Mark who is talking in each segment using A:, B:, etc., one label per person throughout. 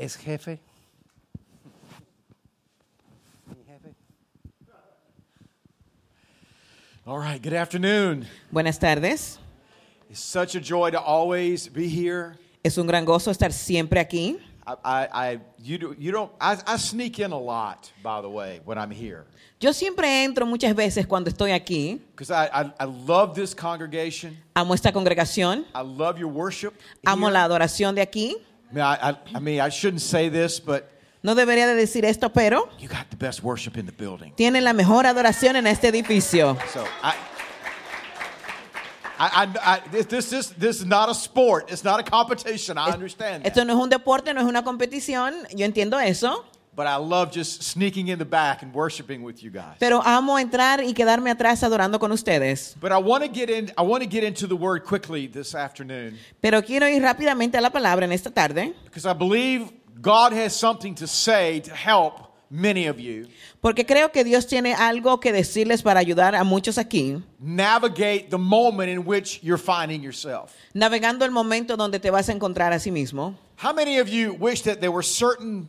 A: es jefe. Mi jefe. All right, good afternoon.
B: Buenas tardes.
A: It's such a joy to always be here.
B: Es un gran gozo estar siempre aquí.
A: I, I, I you, do, you don't, I, I sneak in a lot, by the way, when I'm here.
B: Yo siempre entro muchas veces cuando estoy aquí.
A: Because I, I, I love this congregation.
B: Amo esta congregación.
A: I love your worship.
B: Amo
A: here.
B: la adoración de aquí.
A: I mean, I, I, I mean, I shouldn't say this, but
B: No debería de decir esto, pero
A: you got the best worship in the building.
B: tienen la mejor adoración en este edificio.
A: So I, I, I, this, this, is, this is not a sport. It's not a competition. I understand that.
B: Esto no es un deporte, no es una competición. Yo entiendo eso.
A: But I love just sneaking in the back and worshiping with you guys.
B: Pero amo entrar y quedarme atrás adorando con ustedes.
A: But I want to get in. I want to get into the word quickly this afternoon
B: Pero quiero ir rápidamente a la palabra en esta tarde.
A: because I believe God has something to say to help many of you
B: Porque creo que Dios tiene algo que decirles para ayudar a muchos aquí.
A: navigate the moment in which you're finding yourself.
B: Navegando el momento donde te vas a encontrar a sí mismo.
A: How many of you wish that there were certain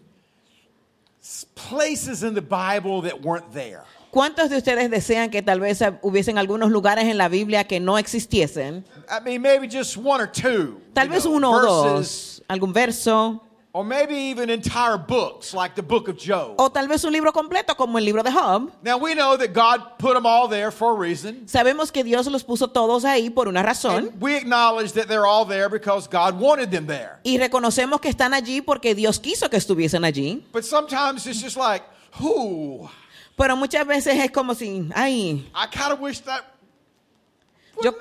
A: places in the Bible that weren't there?
B: ¿Cuántos de ustedes desean que tal vez hubiesen algunos lugares en la Biblia que no existiesen?
A: I mean, maybe just one or two.
B: Tal vez
A: know,
B: uno o dos, algún verso,
A: Or maybe even entire books like the book of Job.
B: o tal vez un libro completo como el libro de Job.
A: Now we know that God put them all there for a reason.
B: Sabemos que Dios los puso todos ahí por una razón
A: And we acknowledge that they're all there because God wanted them there.
B: y reconocemos que están allí porque Dios quiso que estuviesen allí.
A: But sometimes it's just like, whoo,
B: Pero muchas veces es como si, ay,
A: I kind of wish that
B: yo.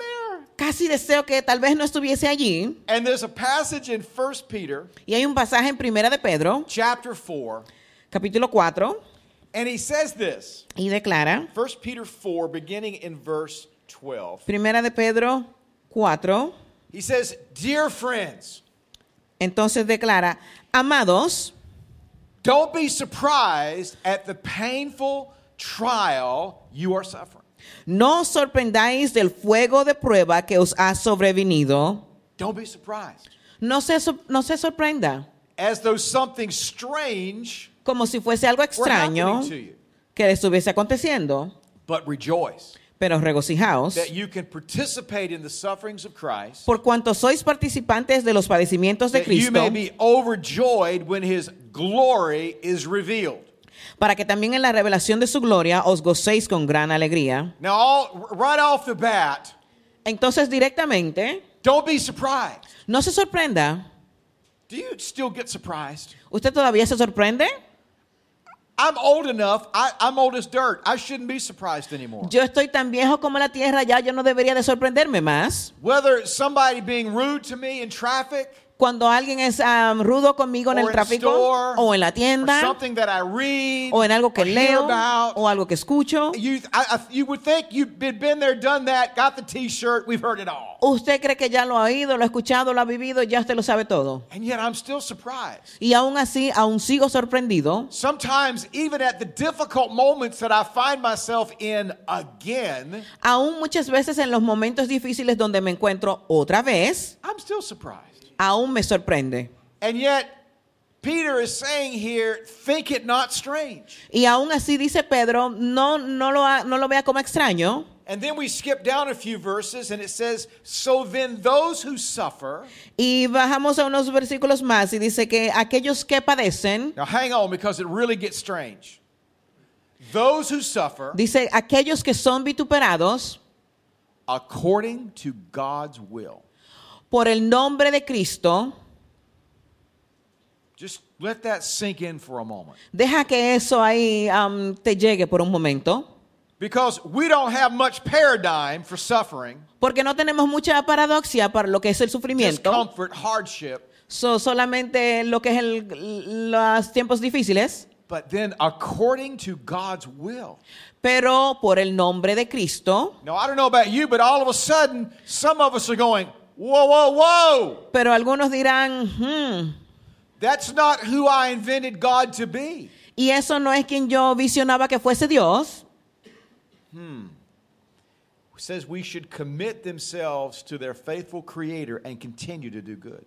B: Casi deseo que tal vez no estuviese allí.
A: And there's a passage in 1 Peter
B: Y hay un pasaje en Primera de Pedro,
A: chapter 4,
B: capítulo 4,
A: and he says this.
B: y declara,
A: 1 Peter 4, beginning in verse 12.
B: Primera de Pedro 4,
A: He says, Dear friends,
B: entonces declara, amados,
A: don't be surprised at the painful trial you are suffering.
B: No os sorprendáis del fuego de prueba que os ha sobrevenido.
A: Don't be surprised.
B: No se, sor- no se sorprenda,
A: As though something strange
B: como si fuese algo extraño que le estuviese aconteciendo,
A: But rejoice
B: pero regocijaos,
A: that you can participate in the sufferings of Christ,
B: por cuanto sois participantes de los padecimientos de
A: that you
B: Cristo,
A: may be overjoyed when his glory is revealed.
B: Para que también en la revelación de su gloria os gocéis con gran alegría.
A: Now, all, right off the bat,
B: Entonces directamente,
A: don't be surprised.
B: no se sorprenda.
A: Do you still get surprised?
B: ¿Usted todavía se sorprende?
A: I'm old enough. I, I'm old as dirt. I shouldn't be surprised anymore.
B: Yo estoy tan viejo como la tierra, ya yo no debería de sorprenderme más.
A: Whether it's somebody being rude to me in traffic,
B: Cuando alguien es um, rudo conmigo en el tráfico,
A: store,
B: o en la tienda,
A: read,
B: o en algo que leo,
A: about,
B: o algo que escucho,
A: you, I, I, you would think you've been, been there, done that, got the T-shirt. We've heard it all,
B: usted cree que ya lo ha oído, lo ha escuchado, lo ha vivido, ya usted lo sabe todo.
A: and yet I'm still surprised.
B: Y aún así, aún sigo sorprendido.
A: Sometimes, even at the difficult moments that I find myself in again,
B: Aún muchas veces en los momentos difíciles donde me encuentro otra vez,
A: I'm still surprised.
B: Aún me sorprende.
A: And yet, Peter is saying here, think it not strange.
B: Y aún así dice Pedro, no, no, lo, ha- no lo vea como extraño.
A: And then we skip down a few verses and it says, So then those who suffer.
B: Y bajamos a unos versículos más y dice que aquellos que padecen,
A: Now hang on because it really gets strange. Those who suffer
B: dice aquellos que son vituperados
A: according to God's will.
B: Por el nombre de Cristo,
A: Just let that sink in for a moment.
B: deja que eso ahí um, te llegue por un momento,
A: Because we don't have much paradigm for suffering,
B: porque no tenemos mucha paradoxia para lo que es el sufrimiento,
A: discomfort, hardship,
B: so, solamente lo que es el- los tiempos difíciles,
A: but then according to God's will.
B: pero por el nombre de Cristo.
A: Now, I don't know about you, but all of a sudden, some of us are going, Whoa, whoa, whoa!
B: Pero algunos dirán, "Hmm,
A: That's not who I invented God to be.
B: y eso no es quien yo visionaba que fuese Dios.
A: says we should commit themselves to their faithful creator and continue to do good.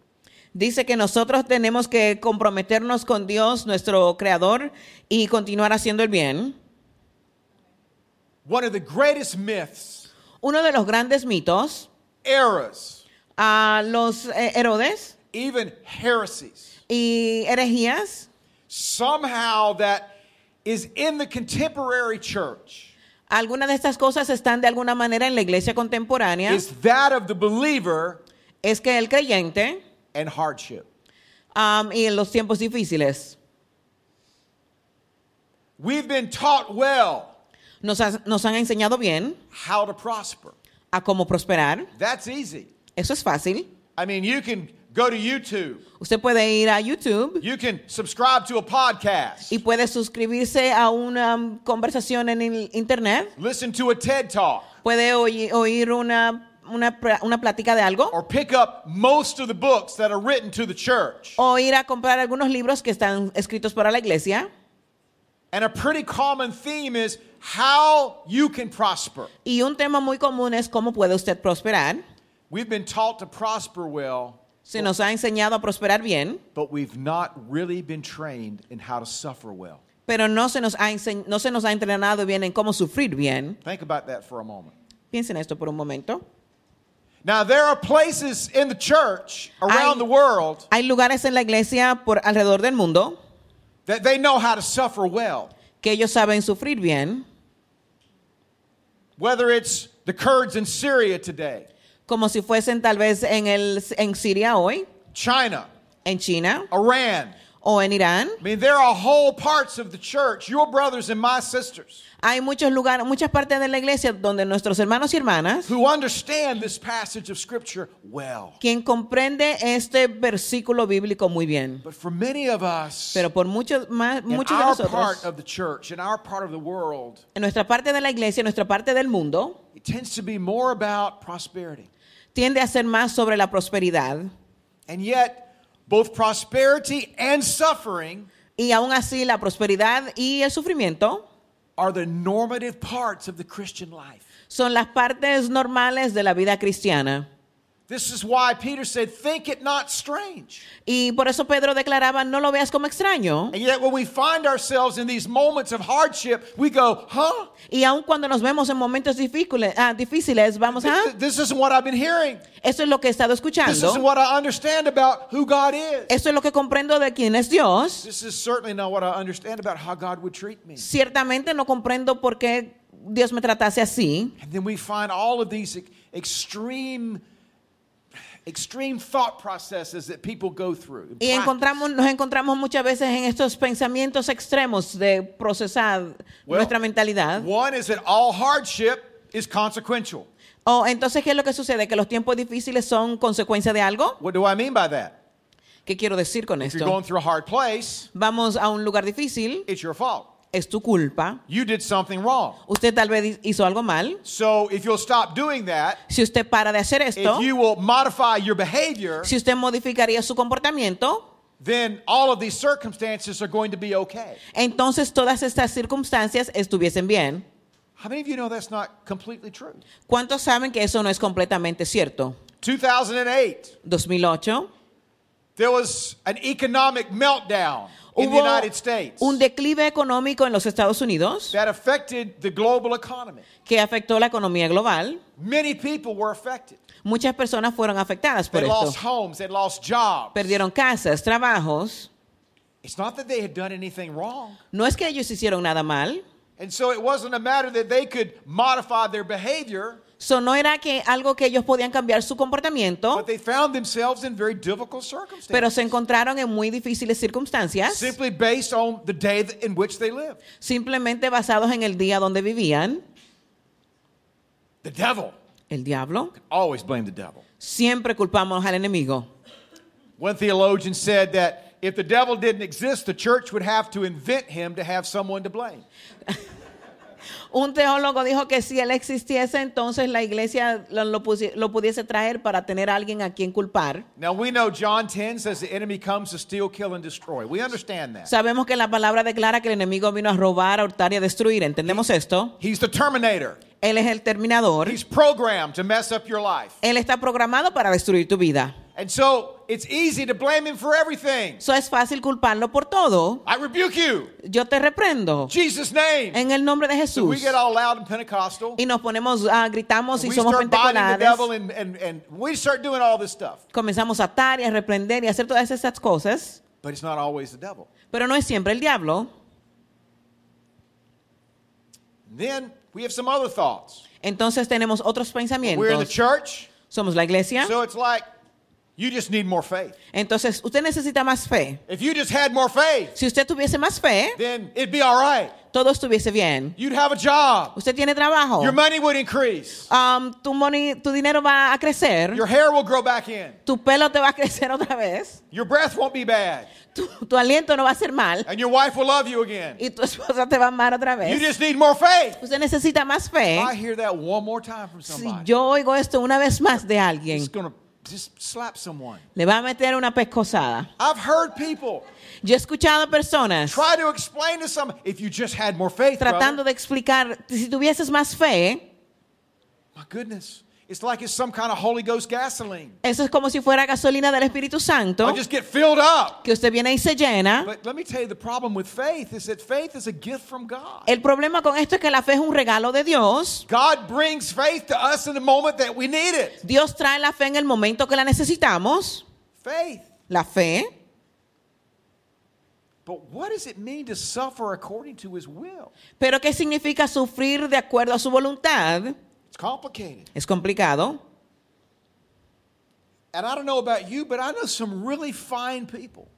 B: Dice que nosotros tenemos que comprometernos con Dios, nuestro creador, y continuar haciendo el bien.
A: One of the greatest myths,
B: Uno de los grandes mitos
A: eras,
B: a los eh, Herodes
A: even heresies,
B: y herejías,
A: somehow that is in the contemporary church
B: algunas de estas cosas están de alguna manera en la iglesia contemporánea,
A: is that of the believer
B: es que el creyente
A: and hardship.
B: um, y en los tiempos difíciles
A: We've been taught well
B: nos, ha- nos han enseñado bien
A: how to prosper.
B: a cómo prosperar.
A: That's easy.
B: Eso es fácil.
A: I mean, you can go to YouTube,
B: Usted puede ir a YouTube
A: you can subscribe to a podcast,
B: y puede suscribirse a una conversación en el internet.
A: listen to a TED talk,
B: Puede oí- oír una, una, una plática de algo.
A: or pick up most of the books that are written to the church.
B: O ir a comprar algunos libros que están escritos para la iglesia.
A: And a pretty common theme is how you can prosper.
B: Y un tema muy común es cómo puede usted prosperar.
A: We've been taught to prosper well,
B: Se nos ha enseñado a prosperar bien,
A: but we've not really been trained in how to suffer well.
B: pero no se nos ha, no se nos ha entrenado bien en cómo sufrir bien.
A: Think about that for a moment.
B: Piensen esto por un momento.
A: Now, there are places in the church around
B: Hay-
A: the world
B: Hay lugares en la iglesia por alrededor del mundo
A: that they know how to suffer well.
B: que ellos saben sufrir bien,
A: Whether it's the Kurds in Syria today,
B: como si fuesen tal vez en, el, en Siria hoy,
A: China,
B: en China
A: Iran.
B: o en Irán.
A: I mean, there are whole parts of the church, your brothers and my sisters,
B: Hay muchos lugares, muchas partes de la iglesia donde nuestros hermanos y hermanas,
A: who understand this passage of Scripture well.
B: quien comprende este versículo bíblico muy bien.
A: But for many of us,
B: Pero por muchos más,
A: in
B: muchos de
A: our part
B: nosotros,
A: of the church, in our part of the world,
B: en nuestra parte de la iglesia, en nuestra parte del mundo,
A: it tends to be more about prosperity.
B: Tiende a ser más sobre la prosperidad.
A: And yet, both prosperity and suffering
B: Y aún así, la prosperidad y el sufrimiento
A: are the normative parts of the Christian life.
B: son las partes normales de la vida cristiana.
A: This is why Peter said, Think it not strange.
B: Y por eso Pedro declaraba, no lo veas como extraño.
A: And yet, when we find ourselves in these moments of hardship, we go, Huh?
B: Y aun cuando nos vemos en momentos difíciles, ah, difíciles vamos a...
A: This, this isn't what I've been hearing.
B: Eso es lo que he estado
A: This isn't
B: escuchando.
A: what I understand about who God is.
B: Eso es lo que comprendo de quién es Dios.
A: This is certainly not what I understand about how God would treat me.
B: Ciertamente no comprendo por qué Dios me tratase así.
A: And then we find all of these ex- extreme, extreme thought processes that people go through.
B: Y encontramos, nos encontramos muchas veces en estos pensamientos extremos de procesar
A: Well,
B: nuestra mentalidad.
A: One is that all hardship is consequential.
B: O entonces, ¿qué es lo que sucede? Que los tiempos difíciles son consecuencia de algo.
A: What do I mean by that?
B: ¿Qué quiero decir con
A: If you're
B: esto?
A: going through a hard place,
B: Vamos a un lugar difícil,
A: it's your fault.
B: Es tu culpa.
A: You did something wrong.
B: Usted tal vez hizo algo mal.
A: So if you'll stop doing that,
B: Si usted para de hacer esto,
A: if you will modify your behavior,
B: si usted modificaría su comportamiento,
A: then all of these circumstances are going to be okay.
B: entonces todas estas circunstancias estuviesen bien.
A: How many of you know that's not completely true?
B: ¿Cuántos saben que eso no es completamente cierto?
A: 2008,
B: 2008
A: there was an economic meltdown in the United States
B: un declive económico en los Estados Unidos
A: that affected the global economy.
B: que afectó la economía global.
A: Many people were affected.
B: Muchas personas fueron afectadas por
A: They lost
B: esto.
A: homes, they lost jobs.
B: Perdieron casas, trabajos.
A: It's not that they had done anything wrong.
B: No es que ellos hicieron nada mal.
A: And so it wasn't a matter that they could modify their behavior,
B: So, no era que algo que ellos podían cambiar su comportamiento,
A: but they found themselves in very difficult
B: pero se encontraron en muy difíciles circunstancias,
A: Simply based on the day that- in which they lived.
B: simplemente basados en el día donde vivían.
A: The devil.
B: El diablo.
A: Always blame the devil.
B: Siempre culpamos al enemigo.
A: One theologian said that if the devil didn't exist, the church would have to invent him to have someone to blame.
B: Un teólogo dijo que si él existiese, entonces la iglesia lo, lo pusi- lo pudiese traer para tener a alguien a quien culpar.
A: Now we know John 10 says the enemy comes to steal, kill, and destroy. We understand that.
B: Sabemos que la palabra declara que el enemigo vino a robar, a hurtar y a destruir. ¿Entendemos esto?
A: He's the terminator.
B: Él es el terminador.
A: He's programmed to mess up your life.
B: Él está programado para destruir tu vida.
A: And so it's easy to blame him for everything.
B: Eso es fácil culparlo por todo.
A: I rebuke you.
B: Yo te reprendo
A: Jesus' name.
B: en el nombre de
A: So we get all loud and Pentecostal.
B: Y nos ponemos, ah, gritamos y
A: we
B: somos
A: start binding the devil and, and, and we start doing all this stuff.
B: Comenzamos a atar y a reprender y a hacer todas esas cosas.
A: But it's not always the devil.
B: Pero no es siempre el diablo.
A: Then we have some other thoughts.
B: Entonces tenemos otros pensamientos.
A: We're in the church,
B: Somos la iglesia.
A: so it's like you just need more faith.
B: Entonces usted necesita más fe.
A: If you just had more faith,
B: Si usted tuviese más fe,
A: then it'd be all right.
B: todo estuviese bien.
A: You'd have a job.
B: Usted tiene trabajo.
A: Your money would increase.
B: Um, tu, money- tu dinero va a crecer.
A: Your hair will grow back in.
B: Tu pelo te va a crecer otra vez.
A: Your breath won't be bad.
B: Tu, tu aliento no va a ser mal.
A: And your wife will love you again.
B: Y tu esposa te va a amar otra
A: You
B: vez.
A: just need more faith.
B: Usted necesita más fe.
A: I hear that one more time from
B: Si
A: somebody.
B: yo oigo esto una vez más de alguien,
A: It's just slap someone.
B: le va a meter una pescosada.
A: I've heard people
B: Yo he escuchado personas
A: try to explain to some if you just had more faith,
B: tratando
A: brother,
B: de explicar, si tuvieses más fe,
A: my goodness, it's like it's some kind of Holy Ghost gasoline.
B: eso es como si fuera gasolina del Espíritu Santo,
A: I just get filled up.
B: que usted viene y se llena.
A: But let me tell you, the problem with faith is that faith is a gift from God.
B: El problema con esto es que la fe es un regalo de Dios.
A: God brings faith to us in the moment that we need it.
B: Dios trae la fe en el momento que la necesitamos,
A: Faith.
B: la fe.
A: But what does it mean to suffer according to his will?
B: Pero ¿qué significa sufrir de acuerdo a su voluntad?
A: It's complicated.
B: Es complicado.
A: And I don't know about you, but I know some really fine people.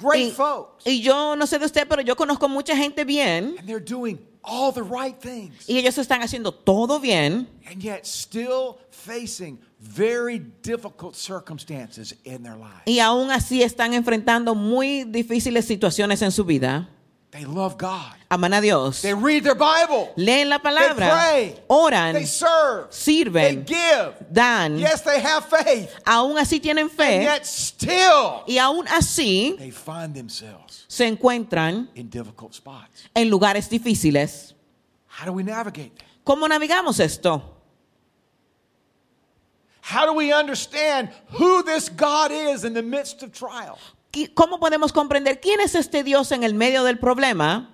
A: Great
B: Y,
A: folks.
B: y yo no sé de usted, pero yo conozco mucha gente bien
A: And they're doing all the right things.
B: y ellos están haciendo todo bien
A: And yet still facing very difficult circumstances in their life.
B: y aún así están enfrentando muy difíciles situaciones en su vida.
A: They love God.
B: Aman a Dios.
A: They read their Bible.
B: Leen la palabra.
A: They pray.
B: Oran.
A: They serve.
B: Sirven.
A: They give.
B: Dan.
A: Yes, they have faith.
B: Aún así tienen fe.
A: And yet still
B: Y aún así
A: they find themselves
B: se encuentran
A: in difficult spots.
B: en lugares difíciles.
A: How do we navigate that?
B: ¿Cómo navegamos esto?
A: How do we understand who this God is in the midst of trial?
B: ¿Qui- ¿Cómo podemos comprender quién es este Dios en el medio del problema?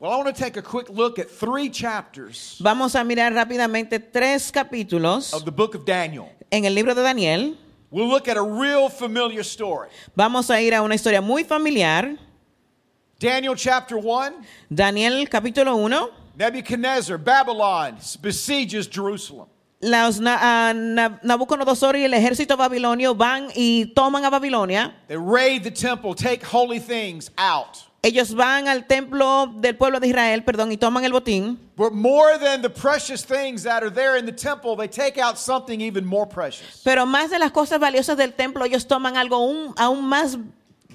A: Well, I want to take a quick look at three chapters
B: Vamos a mirar rápidamente tres capítulos
A: of the book of Daniel.
B: en el libro de Daniel.
A: We'll look at a real familiar story.
B: Vamos a ir a una historia muy familiar.
A: Daniel chapter 1
B: Daniel capítulo 1.
A: Nebuchadnezzar, Babylon, besieges Jerusalem.
B: Los Na- Na- Nabucodonosor y el ejército babilonio van y toman a Babilonia.
A: They raid the temple, take holy things out.
B: Ellos van al templo del pueblo de Israel, perdón, y toman el botín.
A: But more than the precious things that are there in the temple, they take out something even more precious.
B: Pero más de las cosas valiosas del templo, ellos toman algo aún, aún más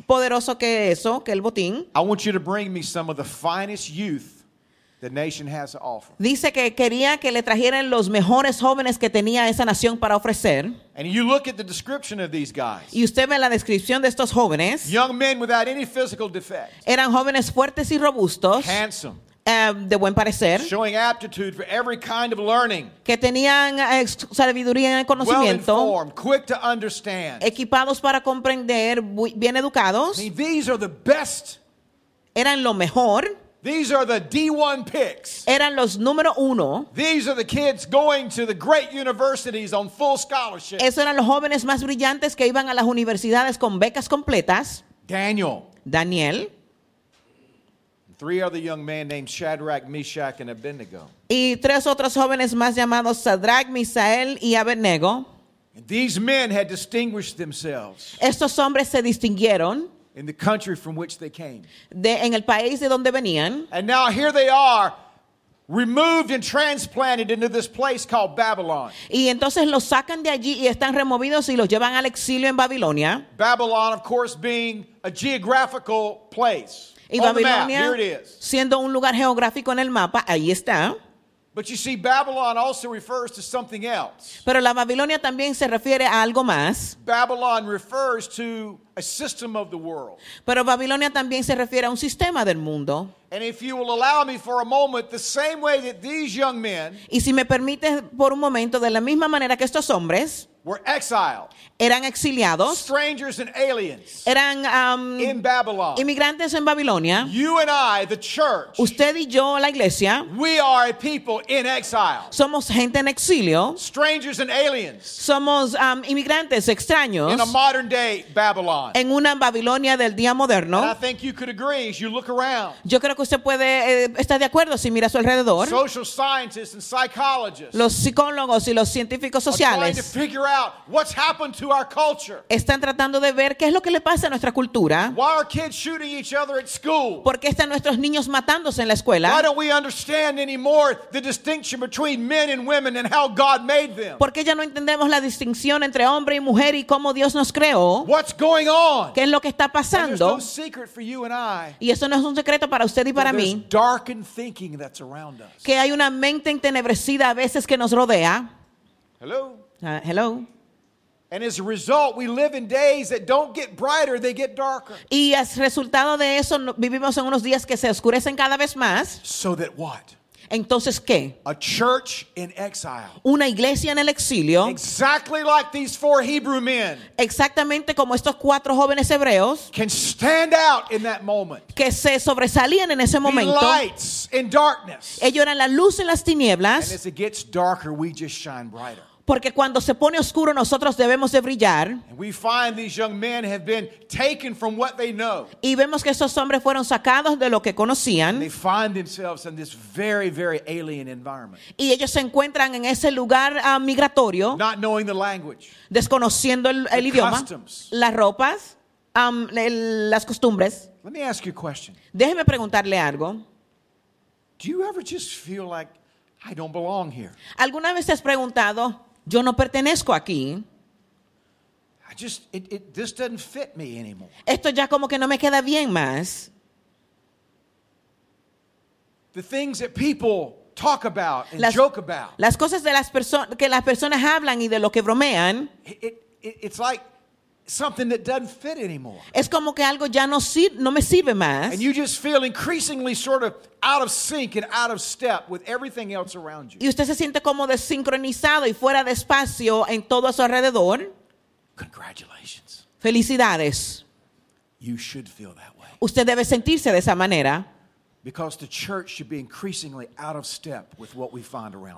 B: poderoso que eso, que el botín.
A: I want you to bring me some of the finest youth the nation has to offer.
B: Dice que quería que le trajeran los mejores jóvenes que tenía esa nación para ofrecer.
A: And you look at the description of these guys
B: Y usted ve la descripción de estos jóvenes.
A: young men without any physical defect,
B: Eran jóvenes fuertes y robustos,
A: handsome,
B: eh, de buen parecer,
A: showing aptitude for every kind of learning,
B: que tenían eh, sabiduría en el
A: well
B: conocimiento,
A: informed, quick to understand.
B: equipados para comprender, bien
A: I
B: educados.
A: mean, these are the best.
B: Eran lo mejor,
A: These are the D1 picks.
B: eran los número uno.
A: These are the kids going to the great universities on full scholarship.
B: Esos eran los jóvenes más brillantes que iban a las universidades con becas completas.
A: Daniel,
B: Daniel
A: three other young men named Shadrach, Meshach, and Abednego.
B: y tres otros jóvenes más llamados Sadrach, Misael y Abednego.
A: And these men had distinguished themselves
B: Estos hombres se distinguieron
A: in the country from which they came.
B: de, en el país de donde venían
A: And now here they are, removed and transplanted into this place called Babylon.
B: y entonces los sacan de allí y están removidos y los llevan al exilio en Babilonia.
A: Babylon, of course, being a geographical place.
B: Y
A: On the map,
B: Babilonia,
A: here it is.
B: siendo un lugar geográfico en el mapa, ahí está.
A: But you see, Babylon also refers to something else.
B: Pero la Babilonia también se refiere a algo más.
A: Babylon refers to a system of the world.
B: Pero Babilonia también se refiere a un sistema del mundo.
A: And if you will allow me for a moment, the same way that these young men
B: Y si me permites por un momento, de la misma manera que estos hombres
A: were exiled,
B: eran exiliados,
A: strangers and aliens
B: eran am,
A: in Babylon.
B: inmigrantes en Babilonia.
A: You and I, the church,
B: Usted y yo, la iglesia,
A: we are a people in exile,
B: somos gente en exilio,
A: strangers and aliens
B: somos am, inmigrantes extraños
A: in a modern day Babylon.
B: en una Babilonia del día
A: And I
B: moderno.
A: think you could agree as you look around.
B: Yo creo que usted puede eh, estar de acuerdo si mira a su alrededor.
A: Social scientists and psychologists
B: Los psicólogos y los científicos
A: are trying to
B: sociales
A: figure out what's happened to our culture.
B: están tratando de ver qué es lo que le pasa a nuestra cultura.
A: Why are kids shooting each other at school?
B: ¿Por qué están nuestros niños matándose en la
A: Why
B: escuela?
A: don't we understand anymore the distinction between men and women and how God made them?
B: ¿Por qué ya no entendemos la distinción entre hombre y mujer y cómo Dios nos creó?
A: What's going on?
B: ¿Qué es lo que está
A: And
B: pasando?
A: no secret for you and I.
B: Y eso no es un secreto para usted y para mí,
A: darkened thinking that's around us.
B: que hay una mente entenebrecida a veces que nos rodea.
A: Hello?
B: Ah, hello.
A: And as a result, we live in days that don't get brighter, they get darker.
B: Y as resultado de eso vivimos en unos días que se oscurecen cada vez más.
A: So that what?
B: Entonces, ¿qué?
A: A church in exile.
B: Una iglesia en el exilio,
A: Exactly like these four Hebrew men
B: exactamente como estos cuatro jóvenes hebreos
A: can stand out in that moment.
B: que se sobresalían en ese
A: Be
B: momento.
A: lights in darkness.
B: Ellos eran la luz en las
A: And
B: tinieblas,
A: as it gets darker, we just shine brighter.
B: Porque cuando se pone oscuro nosotros debemos de brillar.
A: And we find these young men have been taken from what they know.
B: Y vemos que estos hombres fueron sacados de lo que
A: They
B: conocían
A: find themselves in this very, very alien environment,
B: y ellos se encuentran en ese lugar ah, migratorio,
A: not knowing the language.
B: desconociendo el, el
A: The
B: idioma,
A: customs.
B: las ropas, am, el- las costumbres.
A: Let me ask you a question.
B: Déjeme preguntarle algo.
A: Do you ever just feel like I don't belong here?
B: ¿Alguna vez te has preguntado, yo no pertenezco aquí?
A: I just it, it this doesn't fit me anymore.
B: Esto ya como que no me queda bien más.
A: The things that people talk about and
B: Las,
A: joke about.
B: las cosas de las que las personas hablan y de lo que bromean,
A: it- it's like something that doesn't fit anymore.
B: es como que algo ya no, sir- no me sirve más.
A: And you just feel increasingly sort of out of sync and out of step with everything else around you.
B: Y usted se siente como desincronizado y fuera de espacio en todo a su alrededor.
A: Congratulations.
B: Felicidades.
A: You should feel that way.
B: Usted debe sentirse de esa manera.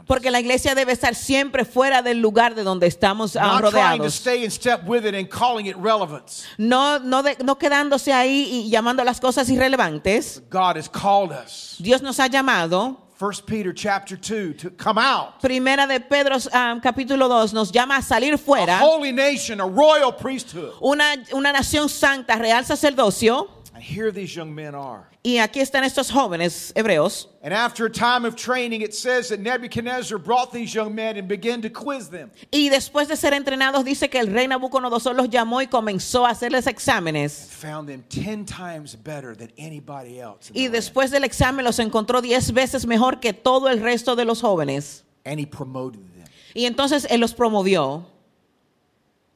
B: Porque la iglesia debe estar siempre fuera del lugar de donde estamos
A: Not trying to
B: rodeados.
A: stay in step with it and calling it relevance.
B: No, no, de- no quedándose ahí y llamando a las cosas irrelevantes.
A: God has called us.
B: Dios nos ha llamado.
A: 1 Peter chapter 2 to come out.
B: Primera de Pedro ah, capítulo 2 nos llama a salir
A: A
B: fuera.
A: holy nation, a royal priesthood.
B: Una, una nación santa, real sacerdocio.
A: And here these young men are.
B: Y aquí están estos jóvenes hebreos.
A: And after a time of training, it says that Nebuchadnezzar brought these young men and began to quiz them.
B: Y después de ser entrenados, dice que el rey Nabucodonosor los llamó y comenzó a hacerles exámenes.
A: Found them 10 times better than anybody else.
B: Y después del examen los encontró diez veces mejor que todo el resto de los jóvenes.
A: And he promoted them.
B: Y entonces él los promovió.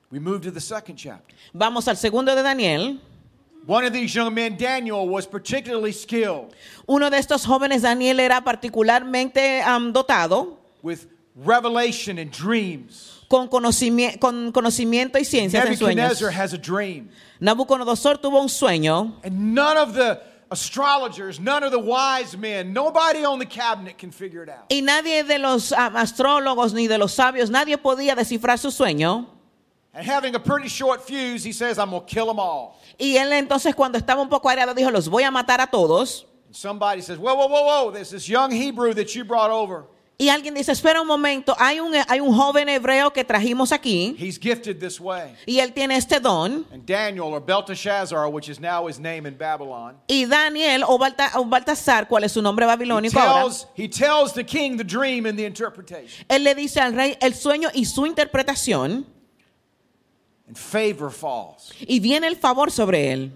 A: We move to the second chapter.
B: Vamos al segundo de Daniel.
A: One of these young men, Daniel, was particularly skilled
B: Uno de estos jóvenes, Daniel, era particularmente am, dotado
A: with revelation and dreams.
B: con conocimiento, con conocimiento y ciencias en sueños.
A: Nebuchadnezzar has a dream.
B: Nabucodonosor tuvo un sueño
A: And none of the astrologers, none of the wise men, nobody on the cabinet can figure it out.
B: y nadie de los am, astrólogos ni de los sabios, nadie podía descifrar su sueño.
A: And having a pretty short fuse, he says, I'm going to kill them all.
B: Y él entonces cuando estaba un poco areado dijo, los voy a matar a todos.
A: Somebody says, Whoa, whoa, whoa, whoa, there's this young Hebrew that you brought over.
B: Y alguien dice, espera un momento, hay un, hay un joven hebreo que trajimos aquí
A: He's gifted this way.
B: y él tiene este don.
A: And Daniel, or Belteshazzar, which is now his name in Babylon,
B: Y Daniel o, Balta- o Baltasar, cuál es su nombre
A: he
B: babilónico ahora,
A: he tells the king the dream and the interpretation.
B: él le dice al rey el sueño y su interpretación
A: And favor falls.
B: y viene el favor sobre él.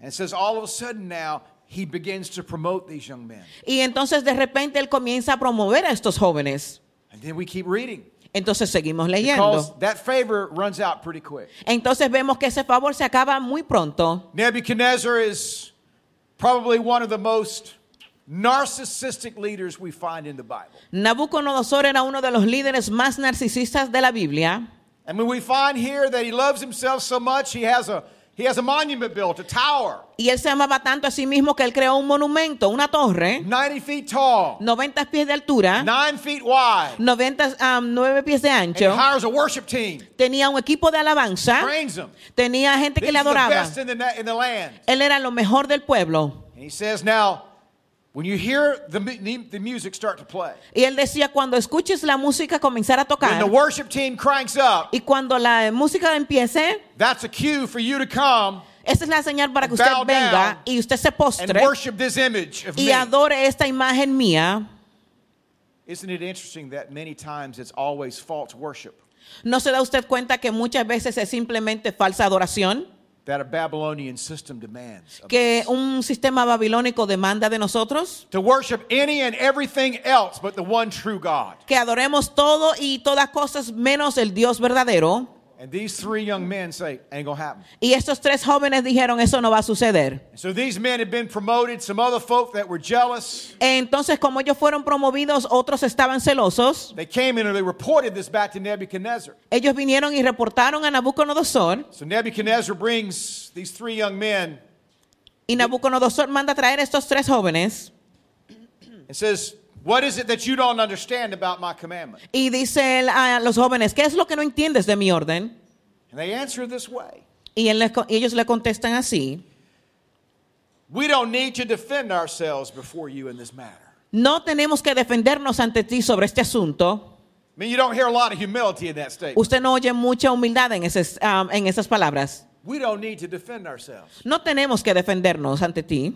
A: And it says, all of a sudden now, he begins to promote these young men.
B: Y entonces de repente él comienza a promover a estos jóvenes.
A: And then we keep reading.
B: Entonces seguimos leyendo.
A: that favor runs out pretty quick.
B: Entonces vemos que ese favor se acaba muy pronto.
A: Nebuchadnezzar is probably one of the most narcissistic leaders we find in the Bible.
B: Nabucodonosor era uno de los líderes más narcisistas de la Biblia.
A: And when we find here that he loves himself so much, he has a he has a monument built, a tower,
B: Y él se amaba tanto a sí mismo que él creó un monumento, una torre,
A: 90 feet tall,
B: 90 pies de altura,
A: 9 feet wide.
B: 90, 9 pies de
A: And he
B: ancho.
A: hires a worship team,
B: Tenía un equipo de alabanza,
A: trains them.
B: tenía gente que le
A: the
B: adoraba.
A: best in the, na- in the land.
B: Él era lo mejor del pueblo.
A: And he says, now, when you hear the, mu- the music start to play,
B: Y él decía, cuando escuches la música comenzar a
A: when
B: tocar
A: the worship team cranks up,
B: y cuando la música empiece,
A: that's a cue for you to come
B: esa es la señal para que usted venga y usted se postre
A: worship this image of
B: y adore esta imagen mía.
A: Isn't it interesting that many times it's always false worship
B: ¿No se da usted cuenta que muchas veces es simplemente falsa adoración?
A: That a Babylonian system demands?
B: Que un sistema babilónico demanda de nosotros?
A: To worship any and everything else but the one true God.
B: Que adoremos todo y todas cosas menos el Dios verdadero.
A: And these three young men say, ain't gonna happen.
B: Y estos tres jóvenes dijeron, eso no va a suceder.
A: So these men had been promoted, some other folk that were jealous.
B: Entonces, como ellos fueron promovidos, otros estaban celosos.
A: They came in and they reported this back to Nebuchadnezzar.
B: Ellos vinieron y reportaron a Nabucodonosor.
A: So Nebuchadnezzar brings these three young men
B: Y Nabucodonosor manda traer estos tres jóvenes.
A: and says, What is it that you don't understand about my commandment?
B: Y dice él a los jóvenes, ¿qué es lo que no entiendes de mi orden?
A: And they answer this way
B: Y él les ellos le contestan así.
A: We don't need to defend ourselves before you in this matter.
B: No tenemos que defendernos ante ti sobre este asunto.
A: I mean, you don't hear a lot of humility in that statement.
B: Usted no oye mucha humildad en, esas, um, en esas palabras.
A: We don't need to defend ourselves.
B: No tenemos que defendernos ante ti.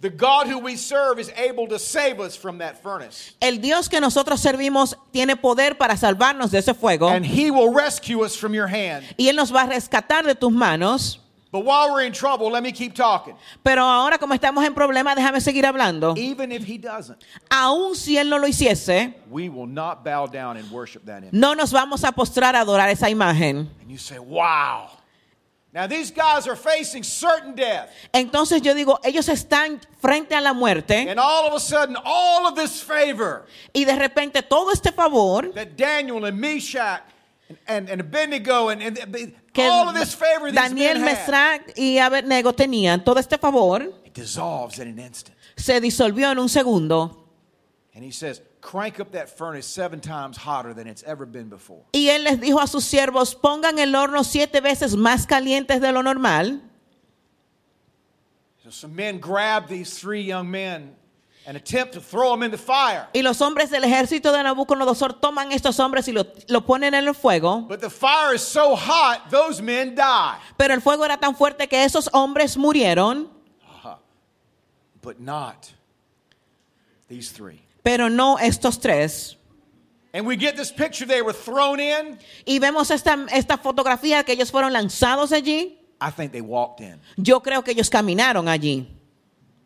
A: The God who we serve is able to save us from that furnace.
B: El Dios que nosotros servimos tiene poder para salvarnos de ese fuego.
A: And he will rescue us from your hand.
B: Y Él nos va a rescatar de tus manos.
A: But while we're in trouble, let me keep talking.
B: Pero ahora como estamos en problema, déjame seguir hablando.
A: Even if he doesn't,
B: Aún si Él no lo hiciese,
A: we will not bow down and worship that image.
B: no nos vamos a postrar a adorar esa imagen.
A: And you say, wow. Now these guys are facing certain death.
B: Entonces yo digo, ellos están frente a la muerte
A: And all of a sudden, all of this favor
B: y de repente todo este favor
A: that Daniel and Meshach and, and, and Abednego and,
B: que
A: all of this favor
B: Daniel, Mesrac y Abednego tenían, todo este favor
A: it dissolves in an instant.
B: se disolvió en un segundo.
A: And he says, crank up that furnace seven times hotter than it's ever been before.
B: Y él les dijo a sus siervos, pongan el horno siete veces más calientes de lo normal.
A: So some men grab these three young men and attempt to throw them in the fire.
B: Y los hombres del ejército de Nabucodonosor toman estos hombres y lo, lo ponen en el fuego.
A: But the fire is so hot, those men die.
B: Pero el fuego era tan fuerte que esos hombres murieron,
A: But not these three.
B: Pero no estos tres.
A: And we get this picture they were thrown in.
B: Y vemos esta, esta fotografía que ellos fueron lanzados allí.
A: I think they walked in.
B: Yo creo que ellos caminaron allí.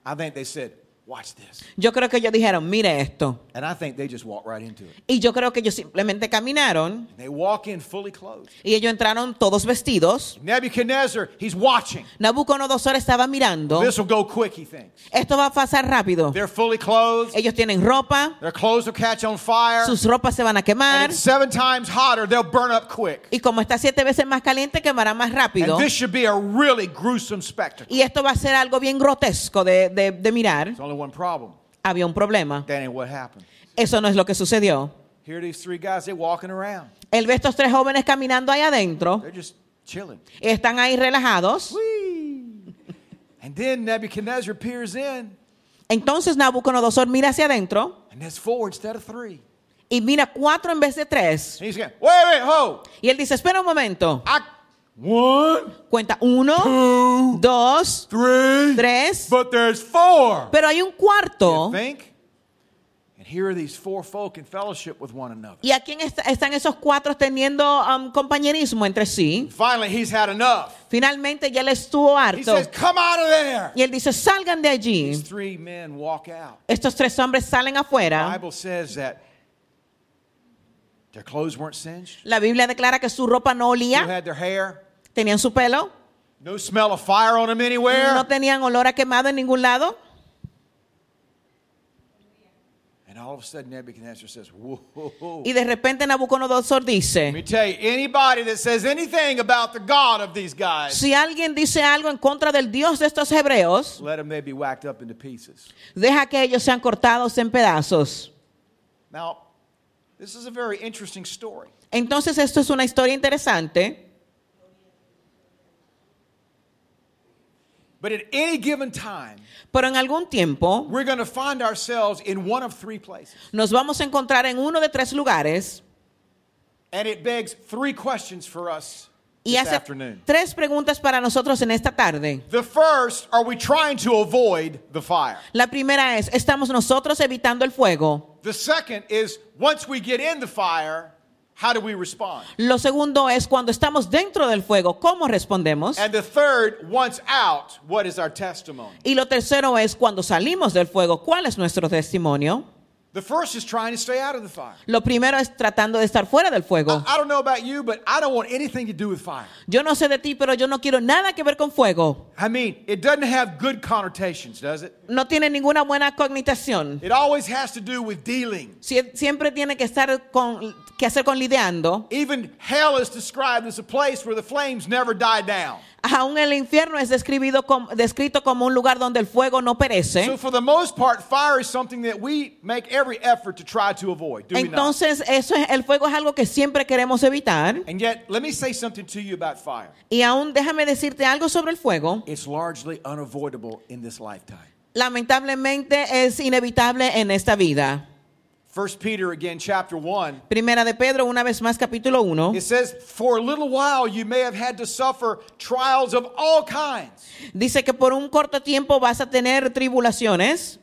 A: I think they said, Watch this.
B: Yo creo que ellos dijeron, mire esto.
A: And I think they just walked right into it.
B: Y yo creo que ellos simplemente caminaron
A: They walk in fully clothed.
B: y ellos entraron todos vestidos.
A: Nebuchadnezzar, he's watching.
B: Nabucodonosor estaba mirando.
A: This will go quick, he thinks.
B: Esto va a pasar rápido.
A: They're fully clothed.
B: Ellos tienen ropa,
A: Their clothes will catch on fire.
B: sus ropas se van a
A: And
B: quemar.
A: it's seven times hotter. They'll burn up quick.
B: Y como está siete veces más caliente, quemará más rápido.
A: And this should be a really gruesome spectacle.
B: Y esto va a ser algo bien grotesco de, de- de mirar.
A: Only one problem.
B: Había un problema.
A: That ain't what happened.
B: Eso no es lo que sucedió.
A: Here these three guys, they're walking around.
B: Él ve a estos tres jóvenes caminando ahí adentro.
A: They're just chilling.
B: Están ahí relajados.
A: Whee! And then Nebuchadnezzar peers in,
B: Entonces Nabucodonosor mira hacia adentro
A: and there's four instead of three.
B: y mira cuatro en vez de tres.
A: And he's going, wait, wait, ho!
B: Y él dice, espera un momento.
A: I, one,
B: Cuenta uno,
A: two,
B: dos,
A: three,
B: tres.
A: but there's four.
B: Pero hay un cuarto.
A: You think? And here are these four folk in fellowship with one another.
B: ¿Y a quién est- están esos cuatro teniendo um, compañerismo entre sí?
A: Finally, he's had enough.
B: Finalmente ya le estuvo
A: He
B: harto.
A: says, come out of there.
B: Y él dice, salgan de
A: These
B: allí.
A: three men walk out.
B: Estos tres hombres salen
A: The
B: afuera.
A: Bible says that their clothes weren't singed.
B: La Biblia declara que su ropa no olía.
A: had their hair.
B: Tenían su pelo.
A: No smell of fire on them anywhere.
B: No tenían olor a quemado en ningún lado.
A: And all of a sudden Nebuchadnezzar says, Whoa.
B: Y de repente Nabucodonosor
A: Let me
B: dice,
A: tell you, anybody that says anything about the God of these guys,
B: si alguien dice algo en contra del Dios de estos hebreos,
A: let them they be whacked up into pieces.
B: deja que ellos sean cortados en pedazos.
A: Now, this is a very interesting story.
B: Entonces esto es una historia interesante,
A: But at any given time,
B: pero en algún tiempo
A: we're going to find ourselves in one of three places.
B: nos vamos a encontrar en uno de tres lugares
A: And it begs three questions for us
B: y hace
A: afternoon.
B: tres preguntas para nosotros en esta tarde.
A: The first, are we trying to avoid the fire?
B: La primera es, ¿estamos nosotros evitando el fuego?
A: The second is, once we get in the fire, how do we respond?
B: Lo segundo es, cuando estamos dentro del fuego, ¿cómo respondemos?
A: And the third, once out, what is our testimony?
B: Y lo tercero es, cuando salimos del fuego, ¿cuál es nuestro testimonio?
A: The first is trying to stay out of the fire.
B: Lo primero es tratando de estar fuera del fuego.
A: I, I don't know about you, but I don't want anything to do with fire.
B: Yo no sé de ti, pero yo no quiero nada que ver con fuego.
A: I mean, it doesn't have good connotations, does it?
B: No tiene ninguna buena cognición.
A: It always has to do with dealing.
B: Sie- Siempre tiene que estar con, que hacer con lidiando.
A: Even hell is described as a place where the flames never die down.
B: Aún el infierno es describido com- descrito como un lugar donde el fuego no perece.
A: So, for the most part, fire is something that we make every effort to try to avoid, do we not?
B: Entonces, eso es, el fuego es algo que siempre queremos evitar.
A: And yet, let me say something to you about fire.
B: Y aún déjame decirte algo sobre el fuego.
A: It's largely unavoidable in this lifetime.
B: Lamentablemente es inevitable en esta vida.
A: First Peter again, chapter 1.
B: Primera de Pedro, una vez más, capítulo 1.
A: It says, For a little while you may have had to suffer trials of all kinds.
B: Dice que por un corto tiempo vas a tener tribulaciones.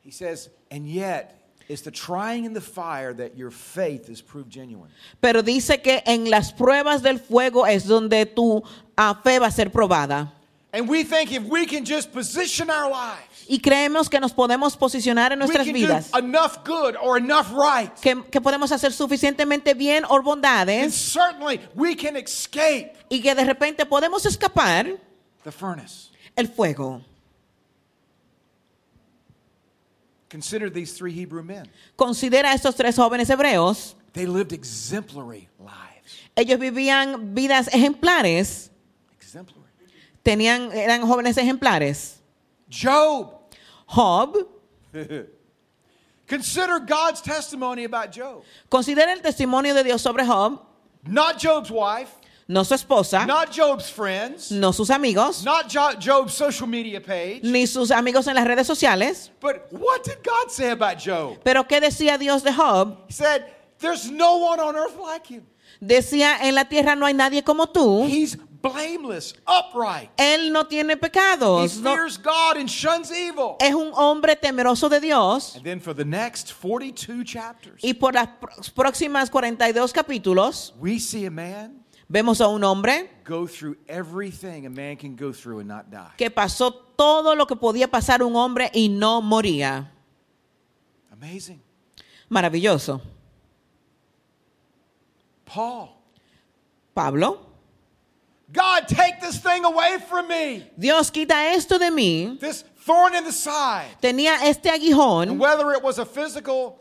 A: He says, And yet, it's the trying in the fire that your faith is proved genuine.
B: Pero dice que en las pruebas del fuego es donde tu ah, fe va a ser probada.
A: And we think if we can just position our lives,
B: Y creemos que nos podemos posicionar en
A: we
B: nuestras
A: can
B: vidas.
A: do enough good or enough right,
B: Que, que podemos hacer suficientemente bien o bondades.
A: certainly we can escape
B: Y que de repente podemos escapar
A: the furnace.
B: el fuego.
A: Consider these three Hebrew men.
B: Considera a estos tres jóvenes hebreos.
A: They lived exemplary lives.
B: Ellos vivían vidas ejemplares.
A: Exemplary.
B: Tenían, eran jóvenes ejemplares.
A: Job.
B: Job.
A: Consider God's testimony about Job.
B: Considera el testimonio de Dios sobre Job.
A: Not Job's wife,
B: No su esposa.
A: not Job's friends,
B: No sus amigos.
A: not jo- Job's social media page.
B: Ni sus amigos en las redes sociales.
A: But what did God say about Job?
B: Pero ¿qué decía Dios de Job?
A: He said, There's no one on earth like him.
B: Decía, en la tierra no hay nadie como tú.
A: He's blameless, upright.
B: Él no tiene
A: He
B: pecados. no-
A: fears God and shuns evil.
B: es un hombre temeroso de Dios.
A: And then for the next 42 chapters,
B: Y por las pr- próximas 42 capítulos
A: we see a man
B: vemos a un hombre
A: go through everything a man can go through and not die.
B: que pasó todo lo que podía pasar un hombre y no moría.
A: Amazing.
B: Maravilloso.
A: Paul,
B: Pablo,
A: God, take this thing away from me.
B: Dios quita esto de mí.
A: This thorn in the side.
B: Tenía este
A: And
B: aguijón.
A: whether it was a physical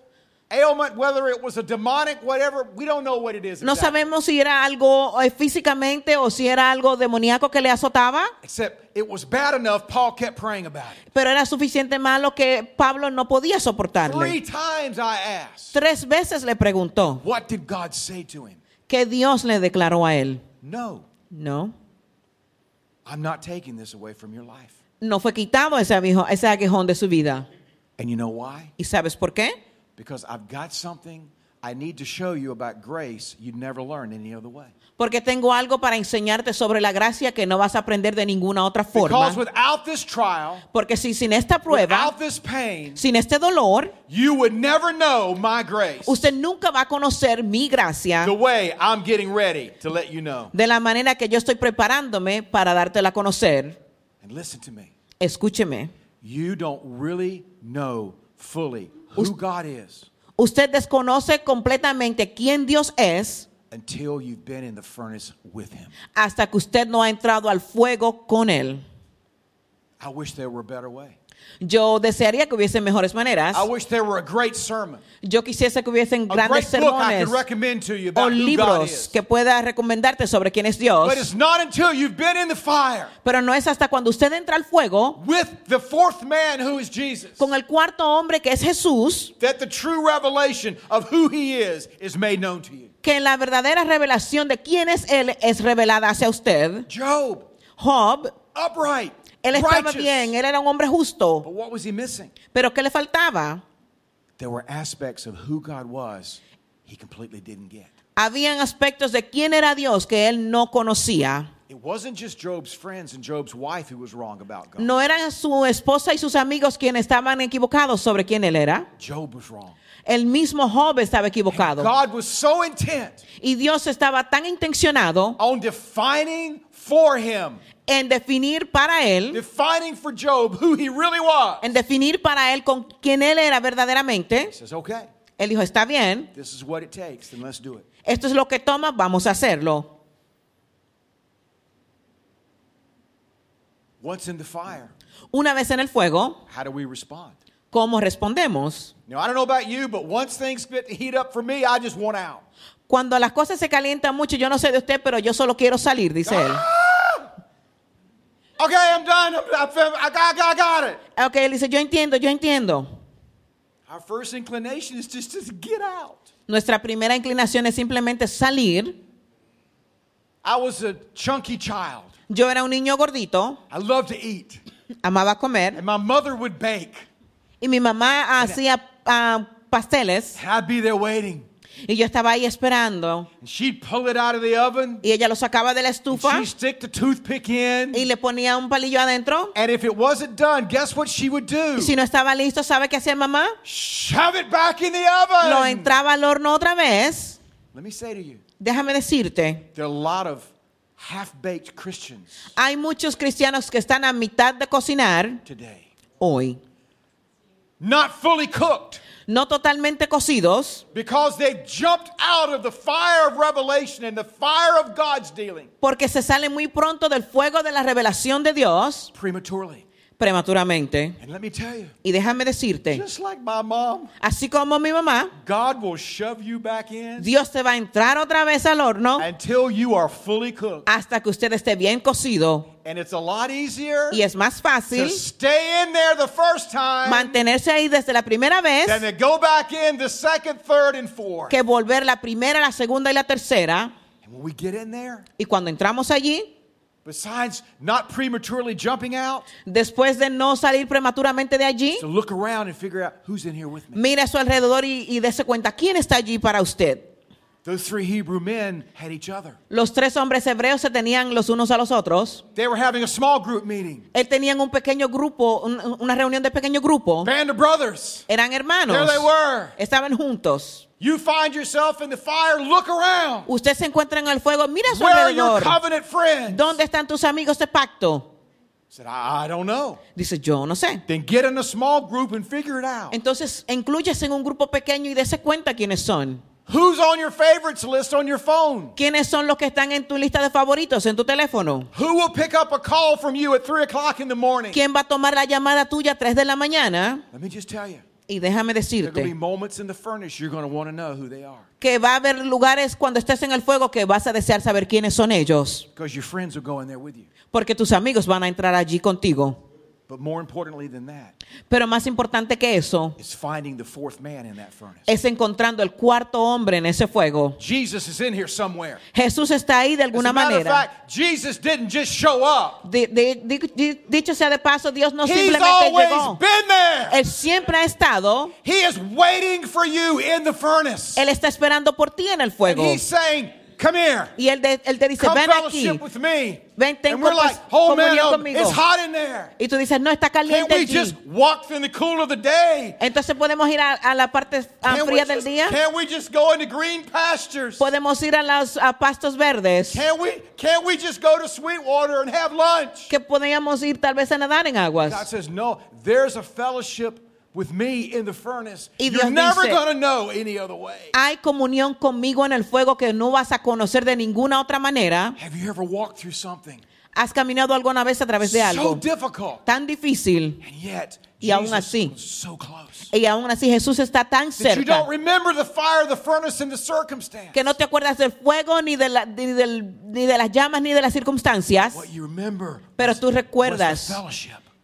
A: ailment, whether it was a demonic, whatever, we don't know what it is.
B: No
A: exactly.
B: sabemos si era algo eh, físicamente o si era algo demoníaco que le azotaba,
A: Except it was bad enough, Paul kept praying about it.
B: pero era suficiente malo que Pablo no podía
A: Three
B: soportarle.
A: times I asked,
B: Tres veces le preguntó
A: what did God say to him?
B: que Dios le declaró a él.
A: No,
B: No,
A: I'm not taking this away from your life.
B: no fue quitado ese, aguijón- ese aguijón de su vida.
A: And you know why?
B: ¿Y sabes por qué?
A: Because I've got something I need to show you about grace you'd never learn any other way.
B: Porque tengo algo para enseñarte sobre la gracia que no vas a aprender de ninguna otra forma.
A: Because without this trial,
B: Porque si sin esta prueba,
A: without this pain,
B: sin este dolor,
A: you would never know my grace
B: usted nunca va a conocer mi gracia
A: the way I'm getting ready to let you know.
B: de la manera que yo estoy preparándome para dártela a conocer.
A: And listen to me.
B: Escúcheme.
A: You don't really know fully who God is
B: Usted desconoce completamente quién Dios es
A: until you've been in the furnace with Him.
B: hasta que usted no ha entrado al fuego con Él.
A: I wish there were a better way.
B: Yo desearía que hubiesen mejores maneras.
A: I wish there were a great sermon,
B: Yo quisiese que hubiesen
A: a
B: grandes sermones o libros que pueda recomendarte sobre quién es Dios.
A: But it's not until you've been in the fire
B: Pero no es hasta cuando usted entra al fuego
A: with the fourth man who is Jesus
B: con el cuarto hombre que es Jesús
A: that the true revelation of who he is is made known to you.
B: que la verdadera revelación de quién es Él es revelada hacia usted.
A: Job,
B: Job,
A: upright,
B: él estaba bien, él era un hombre justo.
A: But what was he missing?
B: Pero ¿qué le faltaba?
A: There were aspects of who God was he completely didn't get.
B: Habían aspectos de quién era Dios que él no conocía.
A: It wasn't just Job's friends and Job's wife who was wrong about God.
B: No eran su esposa y sus amigos quienes estaban equivocados sobre quién él era.
A: Job was wrong.
B: El mismo Job estaba equivocado.
A: God was so intent
B: Y Dios estaba tan intencionado
A: on defining for him,
B: en definir para él,
A: defining for Job who he really was.
B: en definir para él con quién él era verdaderamente.
A: He says, okay,
B: Él dijo, está bien,
A: this is what it takes, then let's do it.
B: esto es lo que toma, vamos a hacerlo.
A: Once in the fire,
B: Una vez en el fuego,
A: how do we respond?
B: ¿cómo respondemos?
A: Now, I don't know about you, but once things get to heat up for me, I just want out.
B: Cuando las cosas se calientan mucho, yo no sé de usted, pero yo solo quiero salir, dice él.
A: Okay, I'm done. I, got, I got it.
B: Ok, él dice, yo entiendo, yo entiendo.
A: Our first inclination is just to get out.
B: Nuestra primera inclinación es simplemente salir.
A: I was a chunky child.
B: Yo era un niño gordito,
A: I loved to eat.
B: amaba comer,
A: And my mother would bake.
B: y mi mamá hacía ah, pasteles,
A: And I'd be there waiting.
B: y yo estaba ahí esperando,
A: And she'd pull it out of the oven.
B: y ella lo sacaba de la
A: And
B: estufa
A: she'd stick the toothpick in.
B: y le ponía un palillo adentro.
A: And if it wasn't done, guess what she would do?
B: Y si no estaba listo, ¿sabe qué hacía mamá?
A: Shove it back in the
B: Lo
A: oven.
B: entraba al horno otra vez.
A: Let me say to you,
B: Déjame decirte,
A: there are a lot of half-baked Christians
B: hay muchos cristianos que están a mitad de cocinar
A: today.
B: hoy,
A: Not fully cooked.
B: no totalmente cocidos,
A: Because they've jumped out of the fire of revelation and the fire of God's dealing
B: porque se salen muy pronto del fuego de la revelación de Dios
A: prematurely.
B: Prematuramente.
A: And let me tell you,
B: Y déjame decirte,
A: just like my mom,
B: así como mi mamá,
A: God will shove you back in
B: Dios te va a entrar otra vez al horno
A: until you are fully cooked.
B: hasta que usted esté bien cocido.
A: And it's a lot easier
B: Y es más
A: to
B: fácil
A: stay in there the first time
B: mantenerse ahí desde la primera vez
A: than to go back in the second, third, and fourth.
B: que volver la primera, la segunda y la tercera.
A: And when we get in there,
B: Y cuando entramos allí,
A: besides not prematurely jumping out,
B: después de no salir prematuramente de allí,
A: to look around and figure out who's in here with me.
B: mire a su alrededor y, y dése cuenta quién está allí para usted.
A: Those three Hebrew men had each other.
B: Los tres hombres hebreos se tenían los unos a los otros.
A: They were having a small group meeting.
B: Él tenían un pequeño grupo, un- una reunión de pequeño grupo.
A: Band of brothers.
B: Eran hermanos.
A: There they were.
B: Estaban juntos.
A: You find yourself in the fire, look around.
B: Usted se encuentra en el fuego, mira a su
A: Where are your covenant friends?
B: ¿Dónde están tus amigos de pacto?
A: Said, I, I don't know.
B: Dice, yo no sé.
A: Then get in a small group and figure it out.
B: Entonces, incluyes en un grupo pequeño y dése cuenta quiénes son.
A: Who's on your favorites list on your phone?
B: ¿Quiénes son los que están en tu lista de favoritos en tu teléfono?
A: Who will pick up a call from you at 3 o'clock in the morning?
B: ¿Quién va a tomar la llamada tuya a 3 de la mañana?
A: Let me just tell you,
B: Y déjame decirte
A: moments in the furnace you're going to want to know who they are
B: que va a haber lugares cuando estés en el fuego que vas a desear saber quiénes son ellos.
A: because your friends will go in there with you.
B: Porque tus amigos van a entrar allí contigo.
A: But more importantly than that
B: Pero más importante que eso
A: is finding the fourth man in that furnace.
B: es encontrando el cuarto hombre en ese fuego.
A: Jesus is in here somewhere.
B: Jesús está ahí de
A: As
B: alguna
A: a matter of
B: manera.
A: fact, Jesus didn't just show up.
B: Di- di- di- di- dicho sea de paso, Dios no
A: He's
B: simplemente
A: always
B: llegó.
A: been there.
B: Él siempre ha estado.
A: He is waiting for you in the furnace.
B: Él está esperando por ti en el
A: And
B: fuego.
A: he's saying, Come here.
B: Y él, de- él te dice,
A: Come
B: ven aquí.
A: fellowship with me.
B: Ven, ten
A: And we're like, Oh man,
B: conmigo.
A: it's hot in there.
B: Y tú dices, no, está
A: Can't
B: caliente
A: we
B: allí.
A: just walk in the cool of the day?
B: Entonces podemos ir a, a la parte ah,
A: Can't we,
B: fría del
A: just,
B: día.
A: can't we just go into green pastures?
B: Podemos ir a los a pastos verdes.
A: Can't we, can't we just go to Sweetwater and have lunch?
B: Que podríamos ir tal vez a nadar en
A: God
B: aguas.
A: says, No, there's a fellowship with me in the furnace.
B: Y
A: You're
B: Dios
A: never
B: dice-
A: going to know any other way.
B: Hay comunión conmigo en el fuego que no vas a conocer de ninguna otra manera.
A: Have you ever walked through something
B: Has caminado alguna vez a través de
A: So
B: algo
A: difficult.
B: tan difícil
A: And yet,
B: Y aún
A: Jesus
B: así.
A: was so close.
B: y aún así Jesús está tan cerca que no te acuerdas del fuego ni de, la- ni del- ni de las llamas ni de las circunstancias, pero tú recuerdas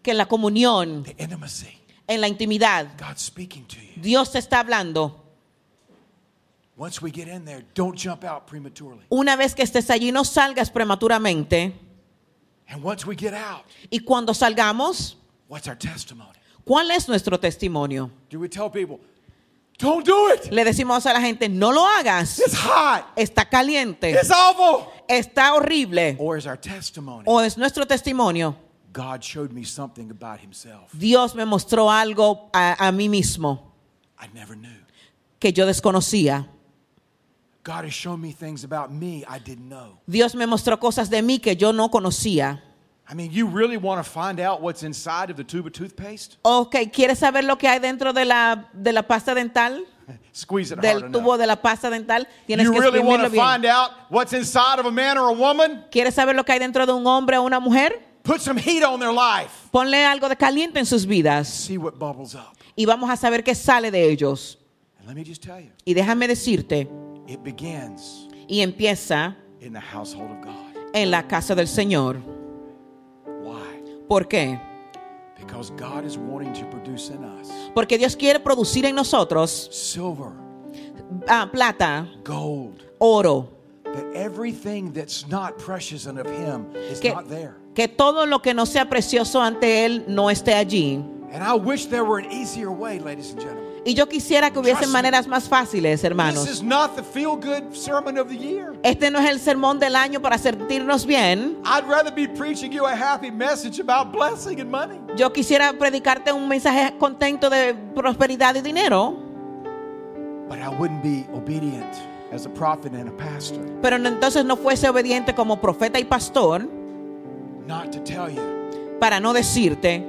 B: que la comunión,
A: the intimacy,
B: en la intimidad,
A: God speaking to you.
B: Dios te está hablando.
A: Once we get in there, don't jump out prematurely.
B: Una vez que estés allí, no salgas prematuramente.
A: And once we get out,
B: Y cuando salgamos,
A: what's our testimony?
B: ¿cuál es nuestro testimonio?
A: Do we tell people, don't do it?
B: Le decimos a la gente, no lo hagas.
A: It's hot.
B: Está caliente.
A: It's awful.
B: Está horrible.
A: Or is our testimony?
B: O es nuestro testimonio.
A: God showed me something about himself
B: Dios me mostró algo a, a mí mismo
A: I never knew.
B: que yo desconocía.
A: God has shown me things about me I didn't know.
B: Dios me mostró cosas de mí que yo no conocía.
A: I mean, you really want to find out what's inside of the tube of toothpaste?
B: Ok, ¿quieres saber lo que hay dentro de la, de la pasta dental?
A: Squeeze it hard
B: Del
A: enough.
B: tubo de la pasta dental. Tienes
A: You
B: que
A: really want to
B: bien.
A: find out what's inside of a man or a woman?
B: ¿Quieres saber lo que hay dentro de un hombre o una mujer?
A: Put some heat on their life.
B: Ponle algo de caliente en sus vidas
A: See what bubbles up.
B: y vamos a saber qué sale de ellos.
A: And let me just tell you,
B: Y déjame decirte,
A: it begins
B: y empieza
A: in the household of God.
B: en la casa del Señor.
A: Why?
B: ¿Por qué?
A: Because God is wanting to produce in us
B: Porque Dios quiere producir en nosotros
A: silver,
B: ah, plata,
A: gold,
B: oro,
A: that everything that's not precious and of Him is
B: que,
A: not there.
B: Que todo lo que no sea precioso ante Él no esté allí.
A: And I wish there were an easier way, ladies and gentlemen.
B: Y yo quisiera que hubiesen maneras más fáciles,
A: This
B: hermanos.
A: is not the feel good sermon of the year.
B: Este no es el sermón del año para sentirnos bien.
A: I'd rather be preaching you a happy message about blessing and money.
B: Yo quisiera predicarte un mensaje contento de prosperidad y dinero,
A: But I wouldn't be obedient as a prophet and a pastor
B: pero entonces no fuese obediente como profeta y pastor
A: not to tell you
B: para no decirte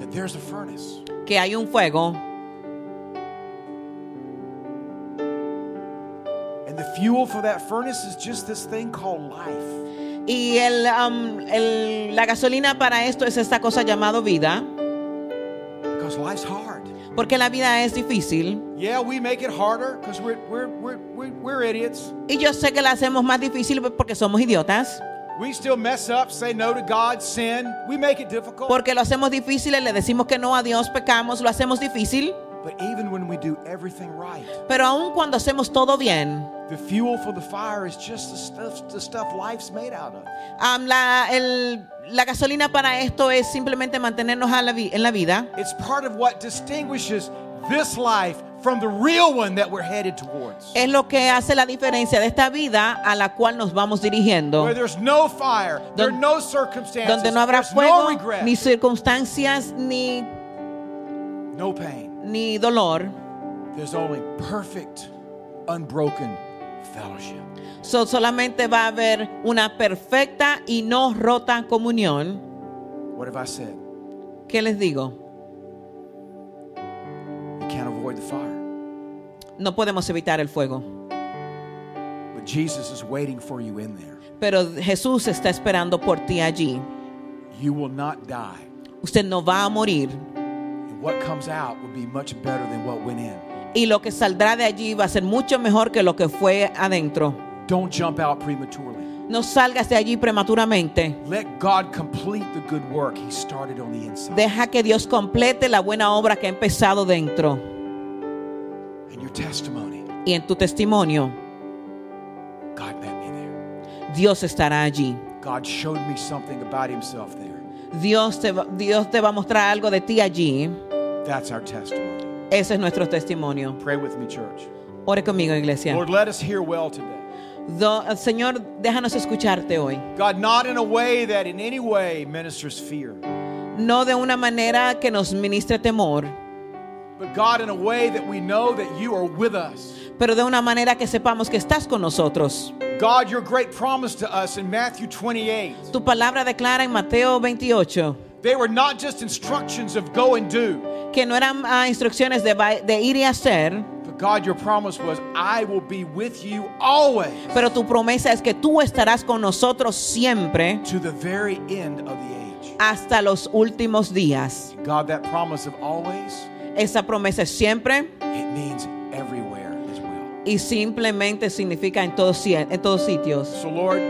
A: that there's a furnace.
B: que hay un fuego
A: And the fuel for that furnace is just this thing called life.
B: y el, um, el- la gasolina para esto es esta cosa llamado vida,
A: Because life's hard.
B: porque la vida es difícil.
A: Yeah, we make it harder because we're, we're, we're, we're, we're idiots.
B: Y yo sé que la hacemos más difícil porque somos idiotas,
A: We still mess up, say no to God, sin. We make it difficult.
B: porque lo hacemos difícil, le decimos que no a Dios, pecamos, lo hacemos difícil.
A: But even when we do everything right,
B: Pero aun cuando hacemos todo bien,
A: the fuel for the fire is just the stuff, the stuff life's made out of.
B: la, gasolina para esto es simplemente mantenernos a la en la vida.
A: It's part of what distinguishes this life from the real one that we're headed towards.
B: Es lo que hace la diferencia de esta vida a la cual nos vamos dirigiendo.
A: Where there's no fire, there are no circumstances,
B: Donde no habrá fuego,
A: no regret,
B: ni circunstancias, ni,
A: no pain.
B: ni dolor.
A: There's only perfect, unbroken fellowship.
B: So, solamente va a haber una perfecta y no rota comunión.
A: What have I said?
B: ¿Qué les digo?
A: You can't avoid the fire.
B: No podemos evitar el fuego.
A: But Jesus is waiting for you in there.
B: Pero Jesús está esperando por ti allí.
A: You will not die.
B: Usted no va a morir.
A: And what comes out will be much better than what went in.
B: Y lo que saldrá de allí va a ser mucho mejor que lo que fue adentro.
A: Don't jump out prematurely.
B: No salgas de allí prematuramente.
A: Let God complete the good work He started on the inside.
B: Deja que Dios complete la buena obra que ha empezado dentro.
A: And your testimony,
B: Y en tu testimonio,
A: God met me there.
B: Dios estará allí.
A: God showed me something about Himself there.
B: Dios te, Dios te va a mostrar algo de ti allí.
A: That's our testimony.
B: Ese es nuestro testimonio.
A: Pray with me, church.
B: Ore conmigo, iglesia.
A: Lord, let us hear well today.
B: Do- Señor, déjanos escucharte hoy.
A: God, not in a way that in any way ministers fear,
B: No de una manera que nos ministre temor,
A: but God, in a way that we know that you are with us.
B: pero de una manera que sepamos que estás con nosotros.
A: God, your great promise to us in Matthew 28.
B: Tu palabra declara en Mateo 28
A: They were not just instructions of go and do,
B: que no eran ah, instrucciones de, de ir y hacer,
A: but But God, your promise was, I will be with you always
B: Pero tu promesa es que tú estarás con nosotros siempre
A: to the very end of the age.
B: hasta los últimos días.
A: God, that promise of always,
B: Esa promesa es siempre
A: it means everywhere as well.
B: y simplemente significa en todos, en todos sitios.
A: So, Lord,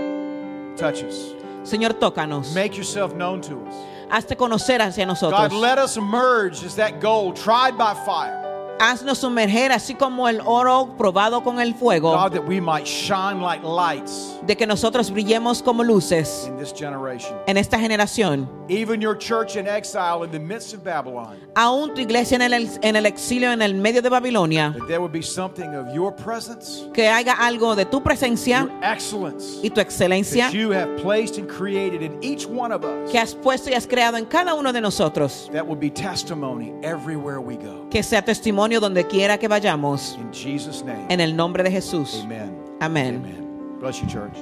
A: touch us.
B: Señor, tócanos.
A: Make yourself known to us.
B: Hazte conocer hacia
A: God,
B: nosotros.
A: let us emerge as that gold tried by fire.
B: Haznos sumerger así como el oro probado con el fuego,
A: God, that we might shine like lights
B: de que nosotros brillemos como luces
A: in this generation.
B: en esta generación.
A: Even your church in exile in the midst of Babylon,
B: Aún tu iglesia en el, en el exilio, en el medio de Babilonia,
A: that there would be something of your presence,
B: que haya algo de tu presencia
A: your excellence
B: y tu excelencia
A: that you have placed and created in each one of us.
B: que has puesto y has creado en cada uno de nosotros.
A: That will be testimony everywhere we go.
B: Que sea testimonio donde quiera que vayamos.
A: In Jesus' name,
B: En el nombre de Jesús.
A: amen.
B: Amén.
A: Amen. Bless you, church.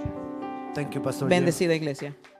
C: Thank you, Pastor. Jeff.
B: Bendecida iglesia.